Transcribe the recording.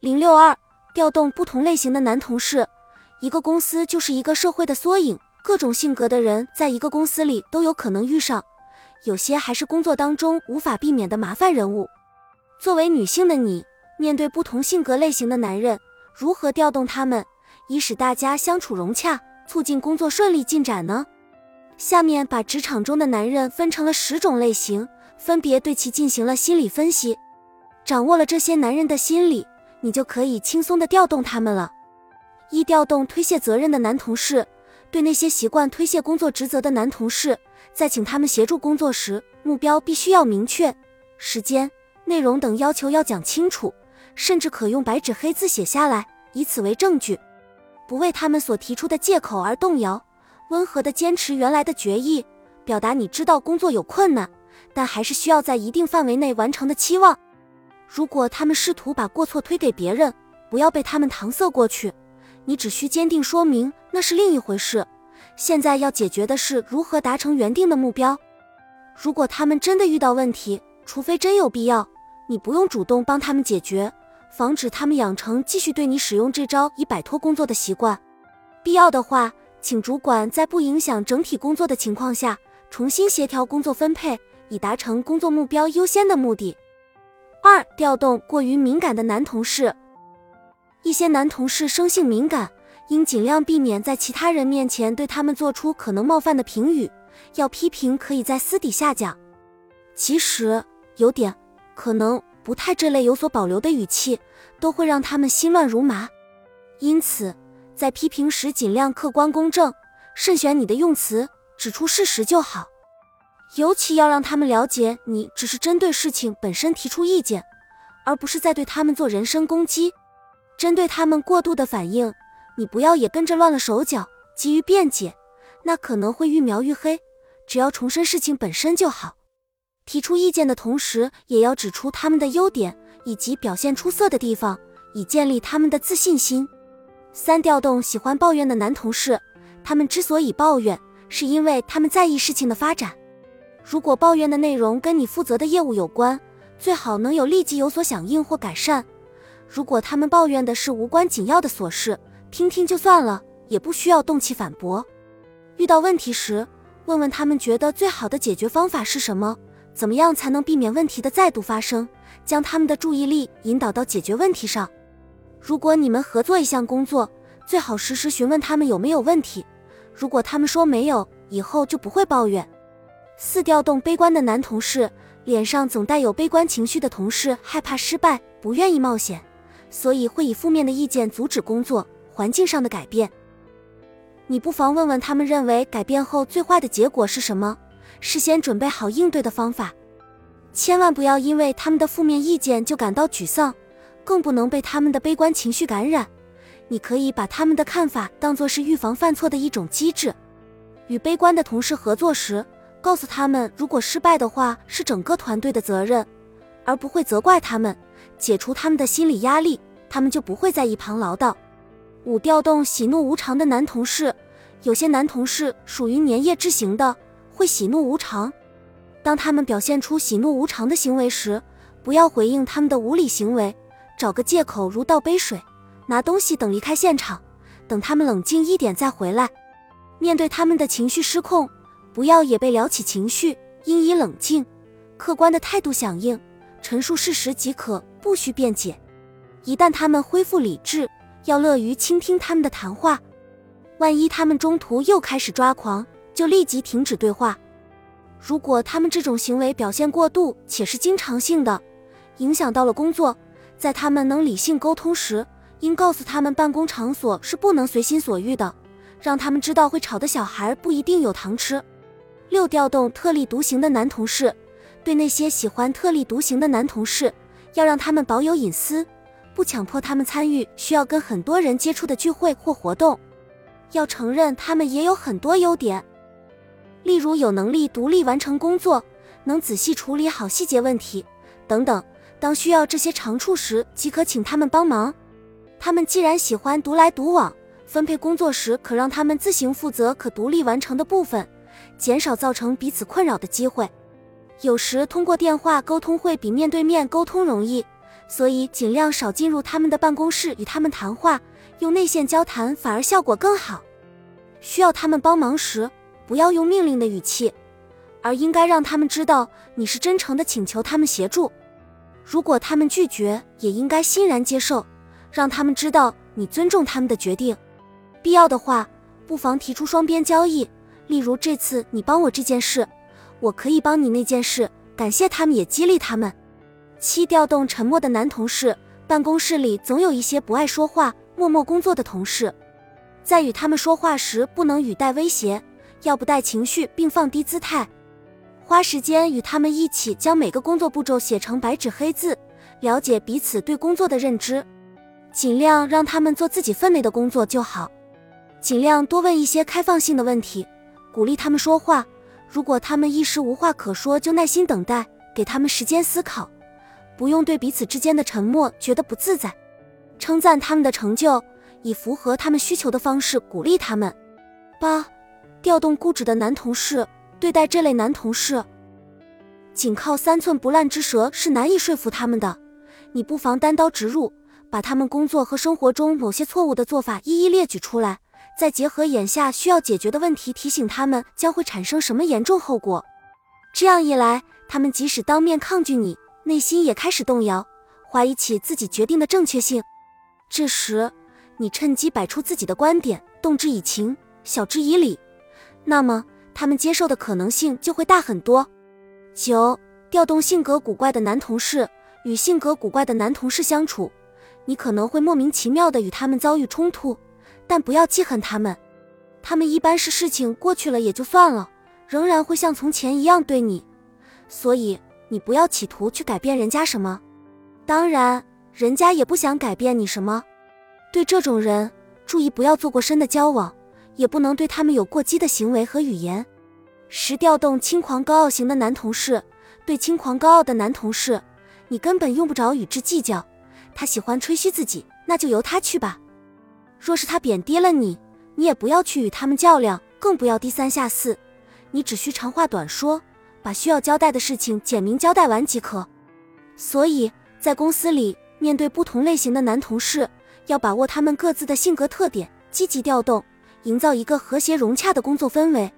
零六二，调动不同类型的男同事。一个公司就是一个社会的缩影，各种性格的人在一个公司里都有可能遇上，有些还是工作当中无法避免的麻烦人物。作为女性的你，面对不同性格类型的男人，如何调动他们，以使大家相处融洽，促进工作顺利进展呢？下面把职场中的男人分成了十种类型，分别对其进行了心理分析。掌握了这些男人的心理。你就可以轻松的调动他们了。一、调动推卸责任的男同事，对那些习惯推卸工作职责的男同事，在请他们协助工作时，目标必须要明确，时间、内容等要求要讲清楚，甚至可用白纸黑字写下来，以此为证据，不为他们所提出的借口而动摇，温和的坚持原来的决议，表达你知道工作有困难，但还是需要在一定范围内完成的期望。如果他们试图把过错推给别人，不要被他们搪塞过去。你只需坚定说明那是另一回事。现在要解决的是如何达成原定的目标。如果他们真的遇到问题，除非真有必要，你不用主动帮他们解决，防止他们养成继续对你使用这招以摆脱工作的习惯。必要的话，请主管在不影响整体工作的情况下，重新协调工作分配，以达成工作目标优先的目的。二、调动过于敏感的男同事。一些男同事生性敏感，应尽量避免在其他人面前对他们做出可能冒犯的评语。要批评，可以在私底下讲。其实有点可能不太这类有所保留的语气，都会让他们心乱如麻。因此，在批评时尽量客观公正，慎选你的用词，指出事实就好。尤其要让他们了解，你只是针对事情本身提出意见，而不是在对他们做人身攻击。针对他们过度的反应，你不要也跟着乱了手脚，急于辩解，那可能会愈描愈黑。只要重申事情本身就好。提出意见的同时，也要指出他们的优点以及表现出色的地方，以建立他们的自信心。三、调动喜欢抱怨的男同事，他们之所以抱怨，是因为他们在意事情的发展。如果抱怨的内容跟你负责的业务有关，最好能有立即有所响应或改善。如果他们抱怨的是无关紧要的琐事，听听就算了，也不需要动气反驳。遇到问题时，问问他们觉得最好的解决方法是什么，怎么样才能避免问题的再度发生，将他们的注意力引导到解决问题上。如果你们合作一项工作，最好实时询问他们有没有问题。如果他们说没有，以后就不会抱怨。四调动悲观的男同事，脸上总带有悲观情绪的同事，害怕失败，不愿意冒险，所以会以负面的意见阻止工作环境上的改变。你不妨问问他们，认为改变后最坏的结果是什么？事先准备好应对的方法。千万不要因为他们的负面意见就感到沮丧，更不能被他们的悲观情绪感染。你可以把他们的看法当作是预防犯错的一种机制。与悲观的同事合作时。告诉他们，如果失败的话，是整个团队的责任，而不会责怪他们，解除他们的心理压力，他们就不会在一旁唠叨。五、调动喜怒无常的男同事，有些男同事属于粘液质型的，会喜怒无常。当他们表现出喜怒无常的行为时，不要回应他们的无理行为，找个借口如倒杯水、拿东西等离开现场，等他们冷静一点再回来。面对他们的情绪失控。不要也被撩起情绪，应以冷静、客观的态度响应，陈述事实即可，不需辩解。一旦他们恢复理智，要乐于倾听他们的谈话。万一他们中途又开始抓狂，就立即停止对话。如果他们这种行为表现过度且是经常性的，影响到了工作，在他们能理性沟通时，应告诉他们办公场所是不能随心所欲的，让他们知道会吵的小孩不一定有糖吃。六调动特立独行的男同事，对那些喜欢特立独行的男同事，要让他们保有隐私，不强迫他们参与需要跟很多人接触的聚会或活动。要承认他们也有很多优点，例如有能力独立完成工作，能仔细处理好细节问题等等。当需要这些长处时，即可请他们帮忙。他们既然喜欢独来独往，分配工作时可让他们自行负责可独立完成的部分。减少造成彼此困扰的机会。有时通过电话沟通会比面对面沟通容易，所以尽量少进入他们的办公室与他们谈话，用内线交谈反而效果更好。需要他们帮忙时，不要用命令的语气，而应该让他们知道你是真诚的请求他们协助。如果他们拒绝，也应该欣然接受，让他们知道你尊重他们的决定。必要的话，不妨提出双边交易，例如这次你帮我这件事，我可以帮你那件事，感谢他们也激励他们。七、调动沉默的男同事。办公室里总有一些不爱说话、默默工作的同事，在与他们说话时，不能语带威胁，要不带情绪，并放低姿态。花时间与他们一起将每个工作步骤写成白纸黑字，了解彼此对工作的认知。尽量让他们做自己分内的工作就好。尽量多问一些开放性的问题，鼓励他们说话。如果他们一时无话可说，就耐心等待，给他们时间思考。不用对彼此之间的沉默觉得不自在，称赞他们的成就，以符合他们需求的方式鼓励他们。八、调动固执的男同事。对待这类男同事，仅靠三寸不烂之舌是难以说服他们的。你不妨单刀直入，把他们工作和生活中某些错误的做法一一列举出来，再结合眼下需要解决的问题，提醒他们将会产生什么严重后果。这样一来，他们即使当面抗拒你。内心也开始动摇，怀疑起自己决定的正确性。这时，你趁机摆出自己的观点，动之以情，晓之以理，那么他们接受的可能性就会大很多。九、调动性格古怪的男同事。与性格古怪的男同事相处，你可能会莫名其妙的与他们遭遇冲突，但不要记恨他们。他们一般是事情过去了也就算了，仍然会像从前一样对你，所以。你不要企图去改变人家什么，当然，人家也不想改变你什么。对这种人，注意不要做过深的交往，也不能对他们有过激的行为和语言。十、调动轻狂高傲型的男同事。对轻狂高傲的男同事，你根本用不着与之计较。他喜欢吹嘘自己，那就由他去吧。若是他贬低了你，你也不要去与他们较量，更不要低三下四。你只需长话短说。把需要交代的事情简明交代完即可。所以在公司里，面对不同类型的男同事，要把握他们各自的性格特点，积极调动，营造一个和谐融洽的工作氛围。